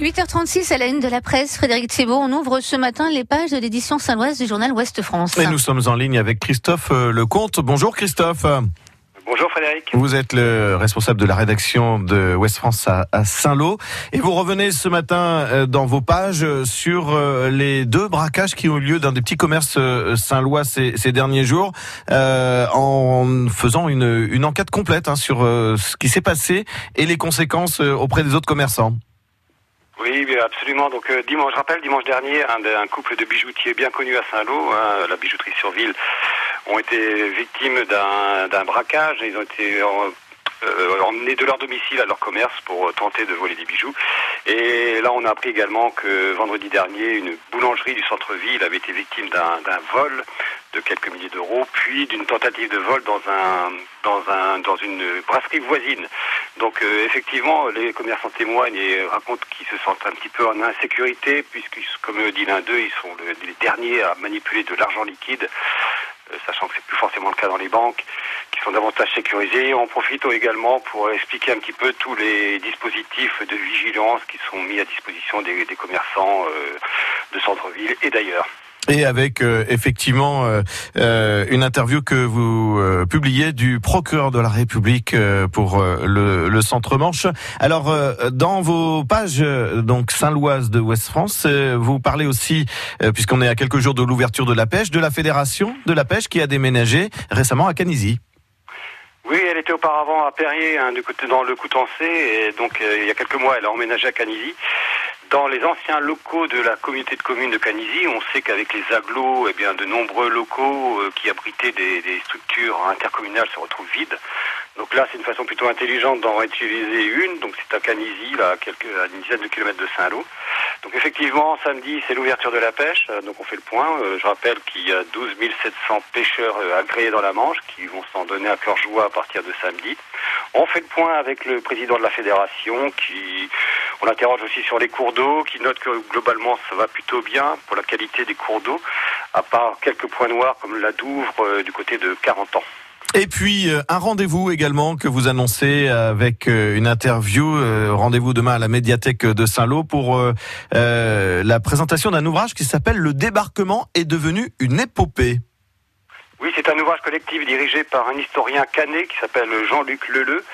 8h36 à la une de la presse, Frédéric Thibault, on ouvre ce matin les pages de l'édition saint-oise du journal Ouest France. Et nous sommes en ligne avec Christophe euh, Lecomte. Bonjour Christophe. Bonjour Frédéric. Vous êtes le responsable de la rédaction de Ouest France à, Saint-Lô et vous revenez ce matin euh, dans vos pages sur euh, les deux braquages qui ont eu lieu dans des petits commerces saint-lois ces, derniers jours en faisant une, une enquête complète hein, sur ce qui s'est passé et les conséquences auprès des autres commerçants. Oui, absolument. Donc euh, dimanche, je rappelle, dimanche dernier, un, couple de bijoutiers bien connus à Saint-Lô, hein, la bijouterie sur ville, ont été victimes d'un braquage. Ils ont été euh, emmenés de leur domicile à leur commerce pour tenter de voler des bijoux. Et là, on a appris également que vendredi dernier, une boulangerie du centre-ville avait été victime d'un vol de quelques milliers d'euros, puis d'une tentative de vol dans un dans un dans une brasserie voisine. Donc euh, effectivement, les commerçants témoignent et racontent qu'ils se sentent un petit peu en insécurité, puisque comme dit l'un d'eux, ils sont les derniers à manipuler de l'argent liquide, euh, sachant que c'est plus forcément le cas dans les banques, qui sont davantage sécurisés. On profite également pour expliquer un petit peu tous les dispositifs de vigilance qui sont mis à disposition des, commerçants euh, de centre-ville et d'ailleurs. Et avec euh, effectivement euh, euh, une interview que vous publiez du procureur de la République pour le, le, Centre Manche. Alors dans vos pages donc Saint-Loise de Ouest France, vous parlez aussi, puisqu'on est à quelques jours de l'ouverture de la pêche, de la fédération de la pêche qui a déménagé récemment à Canisy. Oui, elle était auparavant à Perrier, hein, du côté dans le Coutancé, et donc il y a quelques mois, elle a emménagé à Canisy. Dans les anciens locaux de la communauté de communes de Canisy, on sait qu'avec les agglos, eh bien, de nombreux locaux euh, qui abritaient des, structures intercommunales se retrouvent vides. Donc là, c'est une façon plutôt intelligente d'en réutiliser une. Donc c'est à Canisy, là, à, quelques, à une dizaine de kilomètres de Saint-Lô. Donc effectivement, samedi, c'est l'ouverture de la pêche. Euh, donc on fait le point. Euh, je rappelle qu'il y a 12 700 pêcheurs agréés dans la Manche qui vont s'en donner à cœur joie à partir de samedi. On fait le point avec le président de la fédération qui on l'interroge aussi sur les cours d'eau, qui note que globalement ça va plutôt bien pour la qualité des cours d'eau, à part quelques points noirs comme la Douvre euh, du côté de 40 ans. Et puis euh, un rendez-vous également que vous annoncez avec euh, une interview, rendez-vous demain à la médiathèque de Saint-Lô pour la présentation d'un ouvrage qui s'appelle Le débarquement est devenu une épopée. Oui, c'est un ouvrage collectif dirigé par un historien canet qui s'appelle Jean-Luc Leleu.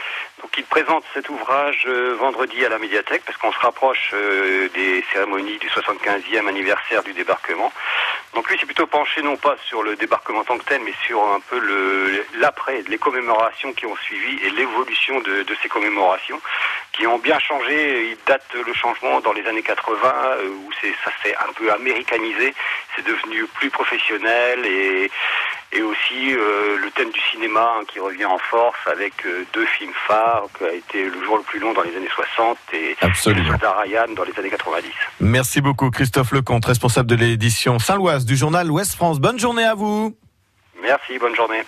Donc, il présente cet ouvrage euh, vendredi à la médiathèque parce qu'on se rapproche euh, des cérémonies du 75e anniversaire du débarquement. Donc lui, c'est plutôt penché non pas sur le débarquement en tant que tel, mais sur un peu l'après, les commémorations qui ont suivi et l'évolution de, ces commémorations qui ont bien changé. Il date le changement dans les années 80 euh, où ça s'est un peu américanisé, c'est devenu plus professionnel et et aussi euh, le thème du cinéma hein, qui revient en force avec euh, deux films phares qui a été le jour le plus long dans les années 60 et, Absolument. Ryan dans les années 90. Merci beaucoup Christophe Lecomte, responsable de l'édition Saint-Loise du journal Ouest France. Bonne journée à vous. Merci, bonne journée.